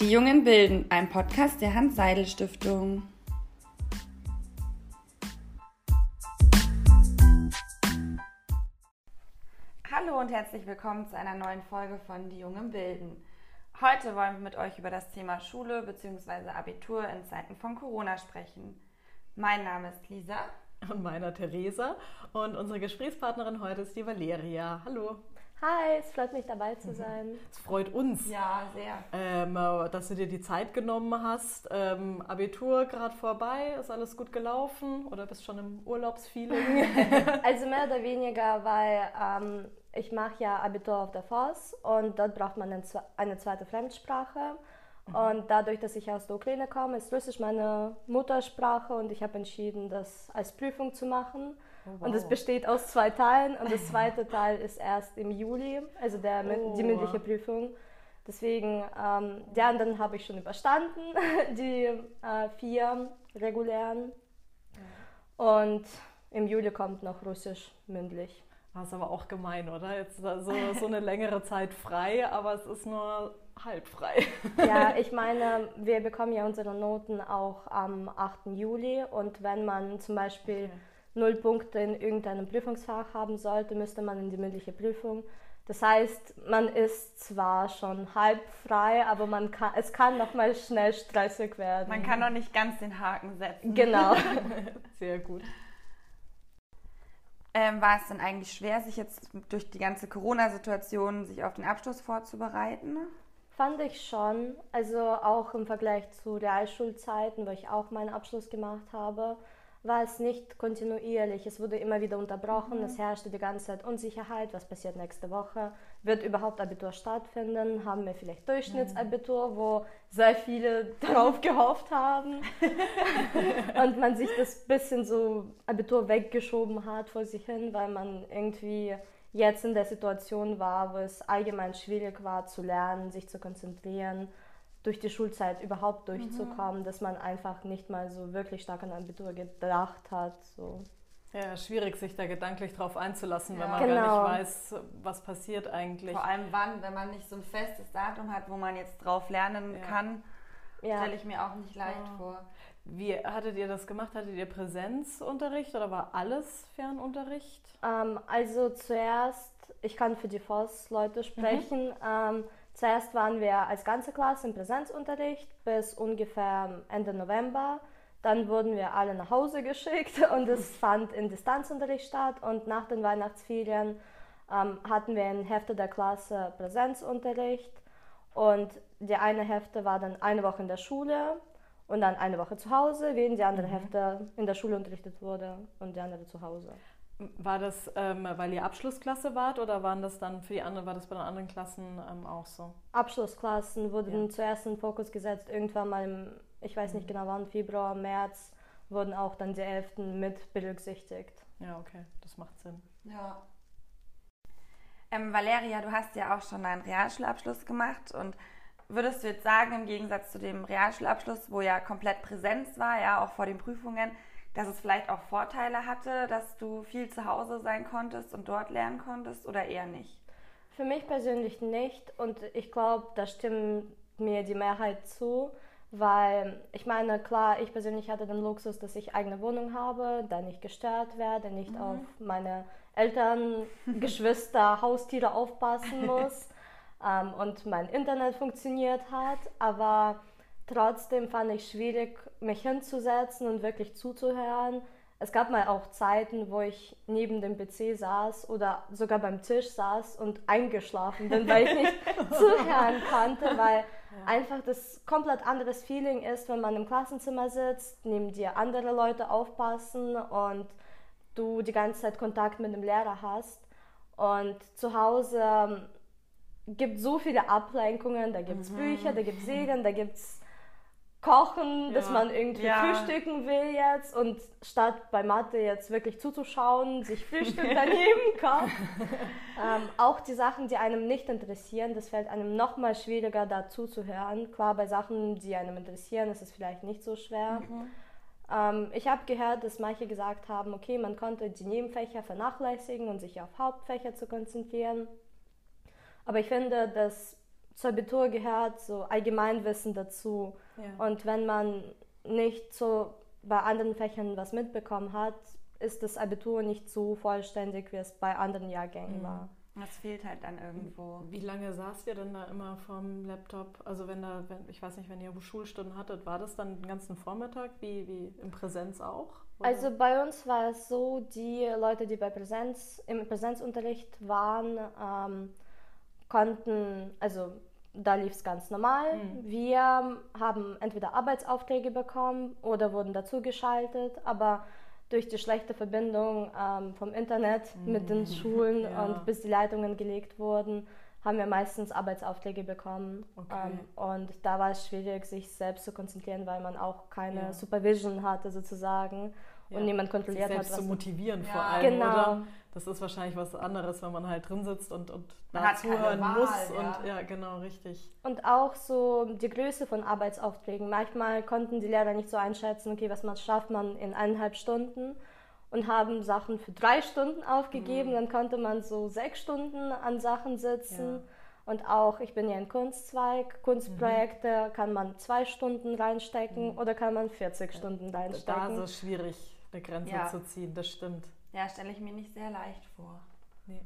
Die Jungen bilden, ein Podcast der Hans-Seidel-Stiftung. Hallo und herzlich willkommen zu einer neuen Folge von Die Jungen bilden. Heute wollen wir mit euch über das Thema Schule bzw. Abitur in Zeiten von Corona sprechen. Mein Name ist Lisa. Und meiner Theresa. Und unsere Gesprächspartnerin heute ist die Valeria. Hallo. Hi, es freut mich dabei zu sein. Es freut uns. Ja, sehr. Ähm, dass du dir die Zeit genommen hast. Ähm, Abitur gerade vorbei, ist alles gut gelaufen oder bist schon im Urlaubsfeeling? also mehr oder weniger, weil ähm, ich mache ja Abitur auf der FOS und dort braucht man eine zweite Fremdsprache. Und dadurch, dass ich aus der Ukraine komme, ist Russisch meine Muttersprache und ich habe entschieden, das als Prüfung zu machen. Oh, wow. Und es besteht aus zwei Teilen und der zweite Teil ist erst im Juli, also der, oh. die mündliche Prüfung. Deswegen, ähm, die anderen habe ich schon überstanden, die äh, vier regulären. Und im Juli kommt noch Russisch mündlich. Das ist aber auch gemein, oder? Jetzt so, so eine längere Zeit frei, aber es ist nur halb frei. Ja, ich meine, wir bekommen ja unsere Noten auch am 8. Juli und wenn man zum Beispiel okay null Punkte in irgendeinem Prüfungsfach haben sollte, müsste man in die mündliche Prüfung. Das heißt, man ist zwar schon halb frei, aber man kann, es kann noch mal schnell stressig werden. Man kann noch nicht ganz den Haken setzen. Genau. Sehr gut. Ähm, war es denn eigentlich schwer, sich jetzt durch die ganze Corona-Situation sich auf den Abschluss vorzubereiten? Fand ich schon. Also auch im Vergleich zu Realschulzeiten, wo ich auch meinen Abschluss gemacht habe war es nicht kontinuierlich. Es wurde immer wieder unterbrochen. Mhm. Es herrschte die ganze Zeit Unsicherheit. Was passiert nächste Woche? Wird überhaupt Abitur stattfinden? Haben wir vielleicht Durchschnittsabitur, wo sehr viele darauf gehofft haben und man sich das bisschen so Abitur weggeschoben hat vor sich hin, weil man irgendwie jetzt in der Situation war, wo es allgemein schwierig war zu lernen, sich zu konzentrieren durch die Schulzeit überhaupt durchzukommen, mhm. dass man einfach nicht mal so wirklich stark an Abitur gedacht hat. So. Ja, schwierig, sich da gedanklich drauf einzulassen, ja. wenn man genau. gar nicht weiß, was passiert eigentlich. Vor allem wann, wenn man nicht so ein festes Datum hat, wo man jetzt drauf lernen ja. kann, ja. stelle ich mir auch nicht leicht vor. Wie hattet ihr das gemacht? Hattet ihr Präsenzunterricht oder war alles Fernunterricht? Ähm, also zuerst, ich kann für die FOS-Leute sprechen. Mhm. Ähm, Zuerst waren wir als ganze Klasse im Präsenzunterricht bis ungefähr Ende November. Dann wurden wir alle nach Hause geschickt und es fand in Distanzunterricht statt. Und nach den Weihnachtsferien ähm, hatten wir in Hälfte der Klasse Präsenzunterricht. Und die eine Hälfte war dann eine Woche in der Schule und dann eine Woche zu Hause, während die andere mhm. Hälfte in der Schule unterrichtet wurde und die andere zu Hause. War das, ähm, weil ihr Abschlussklasse wart oder waren das dann für die anderen, war das bei den anderen Klassen ähm, auch so? Abschlussklassen wurden ja. zuerst in Fokus gesetzt, irgendwann mal im, ich weiß nicht mhm. genau wann, Februar, März, wurden auch dann die Elften mit berücksichtigt. Ja, okay, das macht Sinn. Ja. Ähm, Valeria, du hast ja auch schon einen Realschulabschluss gemacht und würdest du jetzt sagen, im Gegensatz zu dem Realschulabschluss, wo ja komplett Präsenz war, ja auch vor den Prüfungen, dass es vielleicht auch Vorteile hatte, dass du viel zu Hause sein konntest und dort lernen konntest oder eher nicht? Für mich persönlich nicht und ich glaube, da stimmt mir die Mehrheit zu, weil ich meine, klar, ich persönlich hatte den Luxus, dass ich eigene Wohnung habe, da nicht gestört werde, nicht mhm. auf meine Eltern, Geschwister, Haustiere aufpassen muss ähm, und mein Internet funktioniert hat, aber Trotzdem fand ich schwierig, mich hinzusetzen und wirklich zuzuhören. Es gab mal auch Zeiten, wo ich neben dem PC saß oder sogar beim Tisch saß und eingeschlafen bin, weil ich nicht zuhören konnte, weil ja. einfach das komplett anderes Feeling ist, wenn man im Klassenzimmer sitzt, neben dir andere Leute aufpassen und du die ganze Zeit Kontakt mit dem Lehrer hast. Und zu Hause ähm, gibt so viele Ablenkungen, da gibt es mhm. Bücher, da gibt es Serien, da gibt es kochen, ja. dass man irgendwie ja. frühstücken will jetzt und statt bei Mathe jetzt wirklich zuzuschauen, sich Frühstück daneben kann. ähm, auch die Sachen, die einem nicht interessieren, das fällt einem noch mal schwieriger dazu zu hören. Klar, bei Sachen, die einem interessieren, ist es vielleicht nicht so schwer. Mhm. Ähm, ich habe gehört, dass manche gesagt haben, okay, man konnte die Nebenfächer vernachlässigen und sich auf Hauptfächer zu konzentrieren. Aber ich finde, dass zur Abitur gehört so Allgemeinwissen dazu. Ja. Und wenn man nicht so bei anderen Fächern was mitbekommen hat, ist das Abitur nicht so vollständig, wie es bei anderen Jahrgängen mhm. war. Das fehlt halt dann irgendwo. Wie lange saßt ihr denn da immer vom Laptop? Also wenn da, wenn, ich weiß nicht, wenn ihr Schulstunden hattet, war das dann den ganzen Vormittag wie, wie in Präsenz auch? Oder? Also bei uns war es so, die Leute, die bei Präsenz, im Präsenzunterricht waren, ähm, konnten, also da lief es ganz normal. Mhm. Wir haben entweder Arbeitsaufträge bekommen oder wurden dazugeschaltet, aber durch die schlechte Verbindung ähm, vom Internet mhm. mit den Schulen ja. und bis die Leitungen gelegt wurden, haben wir meistens Arbeitsaufträge bekommen. Okay. Ähm, und da war es schwierig, sich selbst zu konzentrieren, weil man auch keine ja. Supervision hatte sozusagen ja. und niemand kontrolliert sich selbst hat. Was zu motivieren vor allem, genau. oder? Das ist wahrscheinlich was anderes, wenn man halt drin sitzt und, und da zuhören Wahl, muss. Ja. Und ja, genau, richtig. Und auch so die Größe von Arbeitsaufträgen. Manchmal konnten die Lehrer nicht so einschätzen, okay, was man schafft man in eineinhalb Stunden und haben Sachen für drei Stunden aufgegeben. Mhm. Dann konnte man so sechs Stunden an Sachen sitzen. Ja. Und auch, ich bin ja ein Kunstzweig, Kunstprojekte mhm. kann man zwei Stunden reinstecken mhm. oder kann man 40 Stunden reinstecken. Da ist es schwierig, eine Grenze ja. zu ziehen, das stimmt. Ja, stelle ich mir nicht sehr leicht vor. Nee.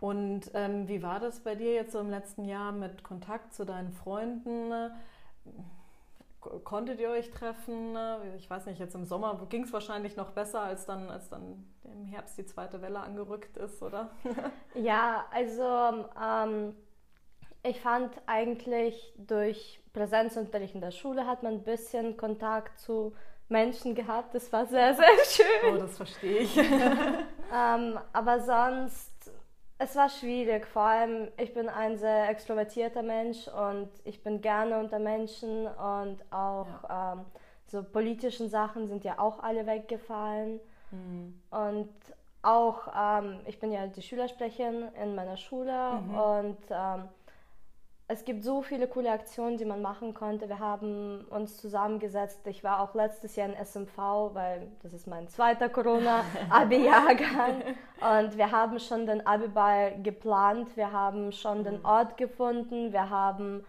Und ähm, wie war das bei dir jetzt so im letzten Jahr mit Kontakt zu deinen Freunden? Konntet ihr euch treffen? Ich weiß nicht, jetzt im Sommer ging es wahrscheinlich noch besser, als dann, als dann im Herbst die zweite Welle angerückt ist, oder? ja, also ähm, ich fand eigentlich durch Präsenzunterricht in der Schule hat man ein bisschen Kontakt zu Menschen gehabt. Das war sehr, sehr schön. Oh, das verstehe ich. ähm, aber sonst, es war schwierig. Vor allem, ich bin ein sehr extrovertierter Mensch und ich bin gerne unter Menschen und auch ja. ähm, so politischen Sachen sind ja auch alle weggefallen. Mhm. Und auch, ähm, ich bin ja die Schülersprecherin in meiner Schule mhm. und ähm, es gibt so viele coole Aktionen, die man machen konnte. Wir haben uns zusammengesetzt. Ich war auch letztes Jahr in SMV, weil das ist mein zweiter Corona-Abi-Jahrgang. Und wir haben schon den Abi-Ball geplant. Wir haben schon den mhm. Ort gefunden. Wir haben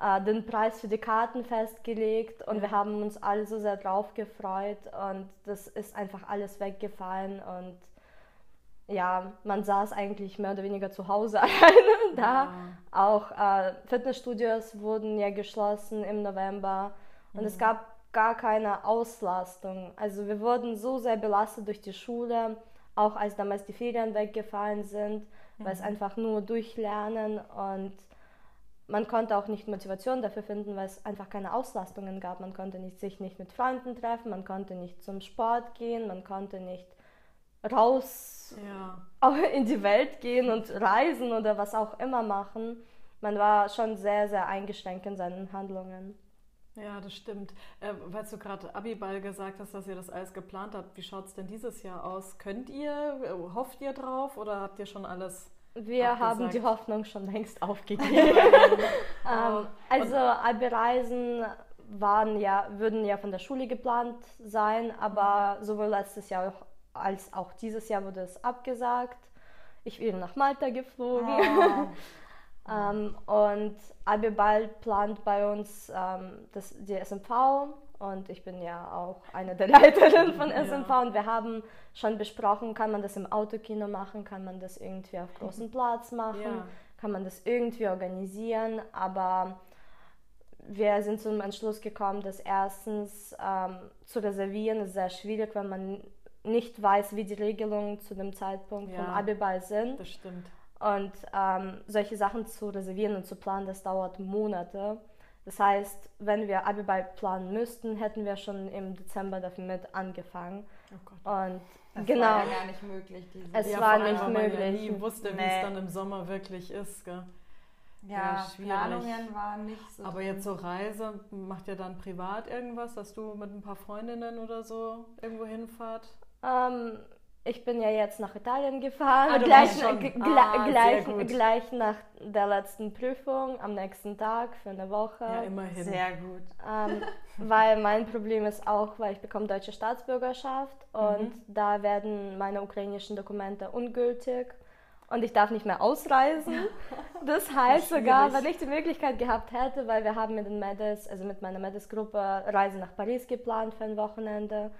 äh, den Preis für die Karten festgelegt. Und wir haben uns alle so sehr drauf gefreut. Und das ist einfach alles weggefallen. Und ja, man saß eigentlich mehr oder weniger zu Hause alleine da. Ja. Auch äh, Fitnessstudios wurden ja geschlossen im November und mhm. es gab gar keine Auslastung. Also wir wurden so sehr belastet durch die Schule, auch als damals die Ferien weggefallen sind, mhm. weil es mhm. einfach nur durchlernen und man konnte auch nicht Motivation dafür finden, weil es einfach keine Auslastungen gab. Man konnte nicht, sich nicht mit Freunden treffen, man konnte nicht zum Sport gehen, man konnte nicht raus ja. in die Welt gehen und reisen oder was auch immer machen. Man war schon sehr, sehr eingeschränkt in seinen Handlungen. Ja, das stimmt. Äh, weil du gerade Abiball gesagt hast, dass ihr das alles geplant habt, wie schaut es denn dieses Jahr aus? Könnt ihr, hofft ihr drauf oder habt ihr schon alles? Wir abgesagt? haben die Hoffnung schon längst aufgegeben. ähm, also Abi-Reisen waren ja, würden ja von der Schule geplant sein, aber sowohl letztes Jahr als auch dieses Jahr wurde es abgesagt. Ich bin nach Malta geflogen. Oh. ähm, und Abibal plant bei uns ähm, das, die SMV und ich bin ja auch eine der Leiterinnen von SMV ja. und wir haben schon besprochen, kann man das im Autokino machen, kann man das irgendwie auf großem Platz machen, ja. kann man das irgendwie organisieren, aber wir sind zum Entschluss gekommen, dass erstens ähm, zu reservieren ist sehr schwierig, wenn man nicht weiß, wie die Regelungen zu dem Zeitpunkt ja, vom Abiball sind. Das stimmt. Und ähm, solche Sachen zu reservieren und zu planen, das dauert Monate. Das heißt, wenn wir Abiball planen müssten, hätten wir schon im Dezember damit angefangen. Oh Gott. Und das genau. war ja gar nicht möglich. es ja, war nicht möglich. Man ja nie wusste, nee. wie es dann im Sommer wirklich ist. Gell? Ja, ja Planungen waren nicht so. Aber jetzt so Reise, macht ihr dann privat irgendwas, dass du mit ein paar Freundinnen oder so irgendwo hinfahrt? Ähm, ich bin ja jetzt nach Italien gefahren, Ah, gleich, Ah, gleich, gleich nach der letzten Prüfung am nächsten Tag für eine Woche. Ja, immerhin. Sehr gut. Ähm, weil mein Problem ist auch, weil ich bekomme deutsche Staatsbürgerschaft und da werden meine ukrainischen Dokumente ungültig und ich darf nicht mehr ausreisen. Das heißt sogar, schwierig. wenn ich die Möglichkeit gehabt hätte, weil wir haben mit den Medis, also mit meiner Medis-Gruppe Reise nach Paris geplant für ein Wochenende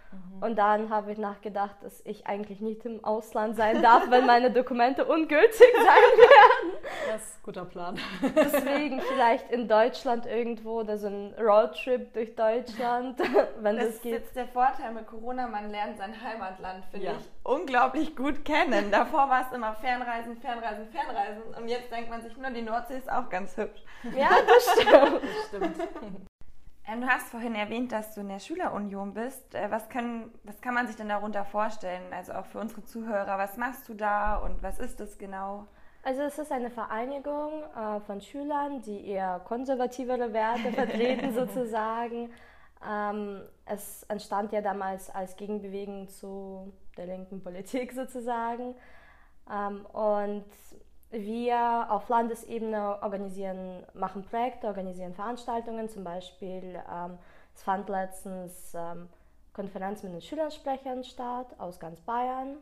und dann habe ich nachgedacht, dass ich eigentlich nicht im Ausland sein darf, wenn meine Dokumente ungültig sein werden. Das ist ein guter Plan. Deswegen vielleicht in Deutschland irgendwo oder so ein Roadtrip durch Deutschland, wenn Das das ist geht. jetzt der Vorteil mit Corona, man lernt sein Heimatland, finde Ja. ich, unglaublich gut kennen. Davor war es immer Fernreisen, Fernreisen, Fernreisen. Und jetzt denkt man sich nur, die Nordsee ist auch ganz hübsch. Ja, das stimmt. Stimmt. Ähm, du hast vorhin erwähnt, dass du in der Schülerunion bist. Äh, was, können, was kann man sich denn darunter vorstellen? Also auch für unsere Zuhörer, was machst du da und was ist das genau? Also es ist eine Vereinigung äh, von Schülern, die eher konservativere Werte vertreten sozusagen. Ähm, es entstand ja damals als Gegenbewegung zu der linken Politik sozusagen. Ähm, und wir auf Landesebene organisieren, machen Projekte, organisieren Veranstaltungen. Zum Beispiel, ähm, es fand letztens ähm, Konferenz mit den Schülersprechern statt aus ganz Bayern.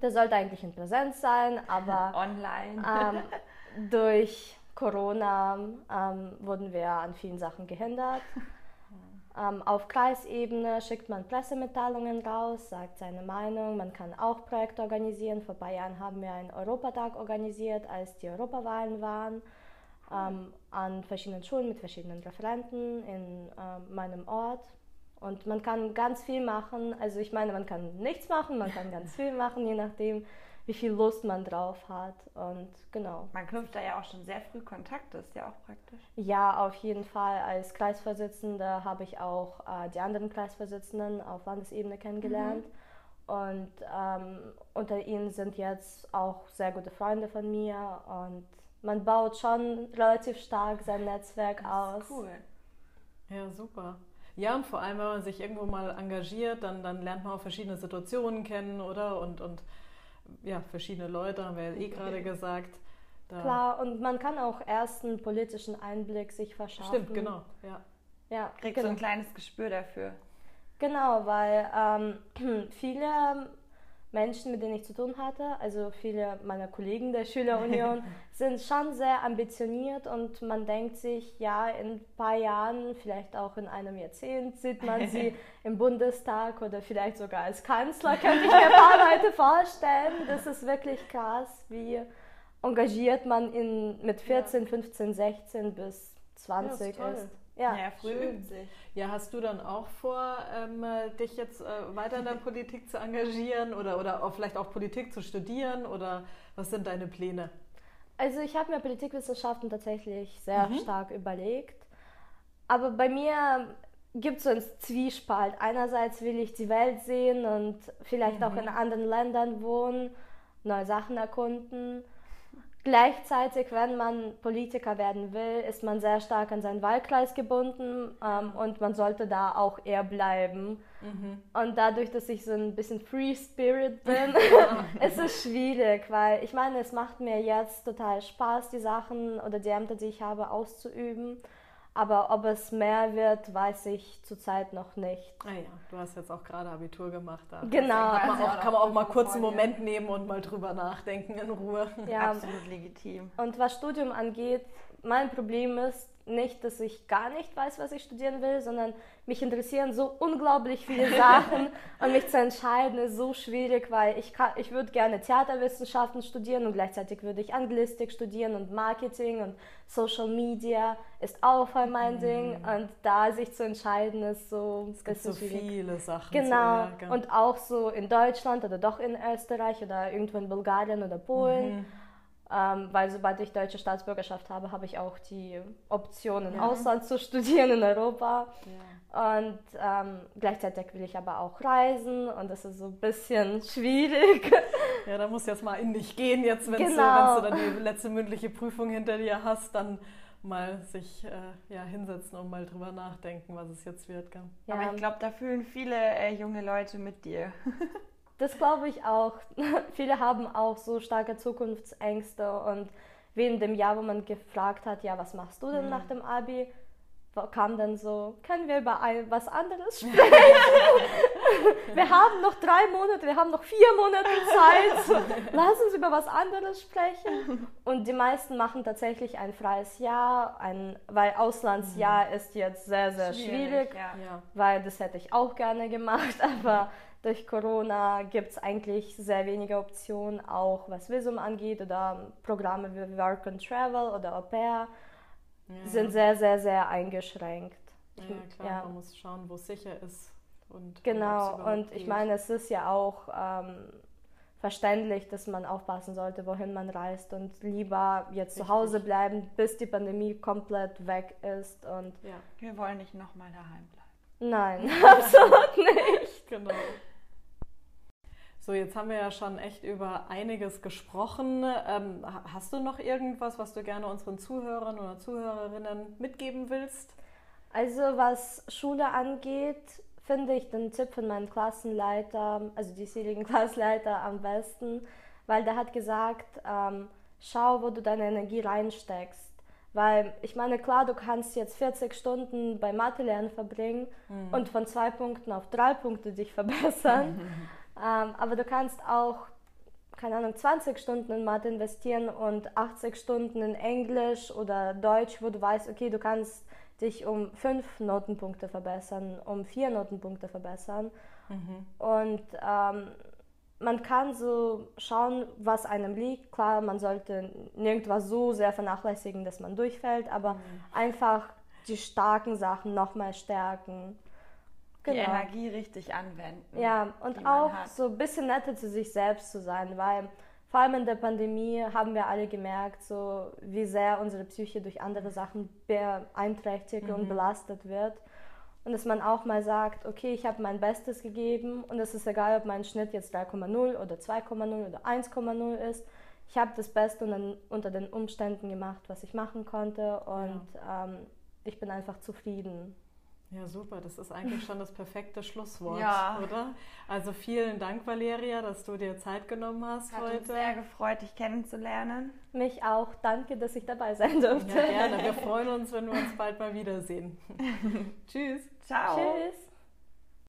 Das sollte eigentlich in Präsenz sein, aber Online. ähm, durch Corona ähm, wurden wir an vielen Sachen gehindert. Ähm, auf Kreisebene schickt man Pressemitteilungen raus, sagt seine Meinung. Man kann auch Projekte organisieren. Vor paar Jahren haben wir einen Europatag organisiert, als die Europawahlen waren. Ähm, an verschiedenen Schulen mit verschiedenen Referenten in ähm, meinem Ort. Und man kann ganz viel machen. Also ich meine, man kann nichts machen, man kann ganz viel machen, je nachdem, wie viel Lust man drauf hat. Und genau. Man knüpft da ja auch schon sehr früh Kontakt, das ist ja auch praktisch. Ja, auf jeden Fall. Als Kreisvorsitzende habe ich auch äh, die anderen Kreisvorsitzenden auf Landesebene kennengelernt. Und ähm, unter ihnen sind jetzt auch sehr gute Freunde von mir. Und man baut schon relativ stark sein Netzwerk aus. Cool. Ja, super. Ja, und vor allem, wenn man sich irgendwo mal engagiert, dann, dann lernt man auch verschiedene Situationen kennen, oder? Und, und ja, verschiedene Leute, haben wir ja eh gerade gesagt. Da, Klar, und man kann auch erst einen politischen Einblick sich verschaffen. Stimmt, genau. Ja. Ja, Kriegst genau. so ein kleines Gespür dafür. Genau, weil ähm, viele Menschen, mit denen ich zu tun hatte, also viele meiner Kollegen der Schülerunion, sind schon sehr ambitioniert und man denkt sich, ja, in ein paar Jahren, vielleicht auch in einem Jahrzehnt, sieht man sie im Bundestag oder vielleicht sogar als Kanzler, könnte ich mir ein paar Leute vorstellen. Das ist wirklich krass, wie engagiert man in, mit 14, 15, 16 bis 20 ist toll. ist. Ja, Ja, früh. Ja, hast du dann auch vor, ähm, äh, dich jetzt äh, weiter in der Politik zu engagieren oder, oder auch vielleicht auch Politik zu studieren oder was sind deine Pläne? Also ich habe mir Politikwissenschaften tatsächlich sehr stark überlegt. Aber bei mir gibt es so einen Zwiespalt. Einerseits will ich die Welt sehen und vielleicht auch in anderen Ländern wohnen, neue Sachen erkunden. Gleichzeitig, wenn man Politiker werden will, ist man sehr stark an seinen Wahlkreis gebunden ähm, und man sollte da auch eher bleiben. Und dadurch, dass ich so ein bisschen Free Spirit bin, ist es schwierig, weil ich meine, es macht mir jetzt total Spaß, die Sachen oder die Ämter, die ich habe, auszuüben. Aber ob es mehr wird, weiß ich zurzeit noch nicht. Ah ja, du hast jetzt auch gerade Abitur gemacht. Da Genau. Kann man auch, kann man auch mal kurz einen. Moment nehmen und mal drüber nachdenken in Ruhe. Ja, Absolut legitim. Und was Studium angeht, mein Problem ist nicht, dass ich gar nicht weiß, was ich studieren will, sondern mich interessieren so unglaublich viele Sachen und mich zu entscheiden ist so schwierig, weil ich, kann, ich würde gerne Theaterwissenschaften studieren und gleichzeitig würde ich Anglistik studieren und Marketing und Social Media ist auch voll mein Ding und da sich zu entscheiden ist so Es gibt so schwierig. viele Sachen. Genau. Und auch so in Deutschland oder doch in Österreich oder irgendwo in Bulgarien oder Polen. Mhm. Ähm, weil sobald ich deutsche Staatsbürgerschaft habe, habe ich auch die Option im Ausland zu studieren in Europa. Und ähm, gleichzeitig will ich aber auch reisen und das ist so ein bisschen schwierig. Ja, da musst du jetzt mal in dich gehen, jetzt, wenn Genau. du dann die letzte mündliche Prüfung hinter dir hast, dann mal sich äh, ja, hinsetzen und mal drüber nachdenken, was es jetzt wird. Gell? Ja, Aber ich glaube, da fühlen viele äh, junge Leute mit dir. das glaube ich auch. Viele haben auch so starke Zukunftsängste und wie in dem Jahr, wo man gefragt hat, ja, was machst du denn mhm. nach dem Abi? kam dann so, können wir über ein, was anderes sprechen? wir haben noch drei Monate, wir haben noch vier Monate Zeit. Lass uns über was anderes sprechen. Und die meisten machen tatsächlich ein freies Jahr, ein, weil Auslandsjahr mhm. ist jetzt sehr, sehr schwierig, schwierig ja. weil das hätte ich auch gerne gemacht, aber durch Corona gibt es eigentlich sehr wenige Optionen, auch was Visum angeht oder Programme wie Work and Travel oder Au pair ja. sind sehr, sehr, sehr eingeschränkt. Ja, klar, ja. man muss schauen, wo es sicher ist. Und genau, und ich meine, es ist ja auch ähm, verständlich, dass man aufpassen sollte, wohin man reist und lieber jetzt Richtig. zu Hause bleiben, bis die Pandemie komplett weg ist. Und ja. Wir wollen nicht nochmal daheim bleiben. Nein, absolut nicht. Genau. So, jetzt haben wir ja schon echt über einiges gesprochen. Ähm, hast du noch irgendwas, was du gerne unseren Zuhörern oder Zuhörerinnen mitgeben willst? Also was Schule angeht, finde ich den Tipp von meinem Klassenleiter, also diesjährigen Klassenleiter am besten, weil der hat gesagt, ähm, schau, wo du deine Energie reinsteckst. Weil ich meine, klar, du kannst jetzt 40 Stunden bei Mathe lernen verbringen mhm. und von zwei Punkten auf drei Punkte dich verbessern. Ähm, aber du kannst auch, keine Ahnung, 20 Stunden in Mathe investieren und 80 Stunden in Englisch oder Deutsch, wo du weißt, okay, du kannst dich um fünf Notenpunkte verbessern, um vier Notenpunkte verbessern. Mhm. Und ähm, man kann so schauen, was einem liegt. Klar, man sollte nirgendwas so sehr vernachlässigen, dass man durchfällt, aber mhm. einfach die starken Sachen nochmal stärken genau. die Energie richtig anwenden. Ja, und auch so ein bisschen netter zu sich selbst zu sein, weil vor allem in der Pandemie haben wir alle gemerkt, so wie sehr unsere Psyche durch andere Sachen beeinträchtigt mhm. und belastet wird. Und dass man auch mal sagt, okay, ich habe mein Bestes gegeben und es ist egal, ob mein Schnitt jetzt 3,0 oder 2,0 oder 1,0 ist. Ich habe das Beste unter den Umständen gemacht, was ich machen konnte und ja. ähm, ich bin einfach zufrieden. Ja, super. Das ist eigentlich schon das perfekte Schlusswort, ja. oder? Also vielen Dank, Valeria, dass du dir Zeit genommen hast Hat heute. Uns sehr gefreut, dich kennenzulernen. Mich auch. Danke, dass ich dabei sein durfte. Ja, gerne. Wir freuen uns, wenn wir uns bald mal wiedersehen. Tschüss. Ciao. Tschüss.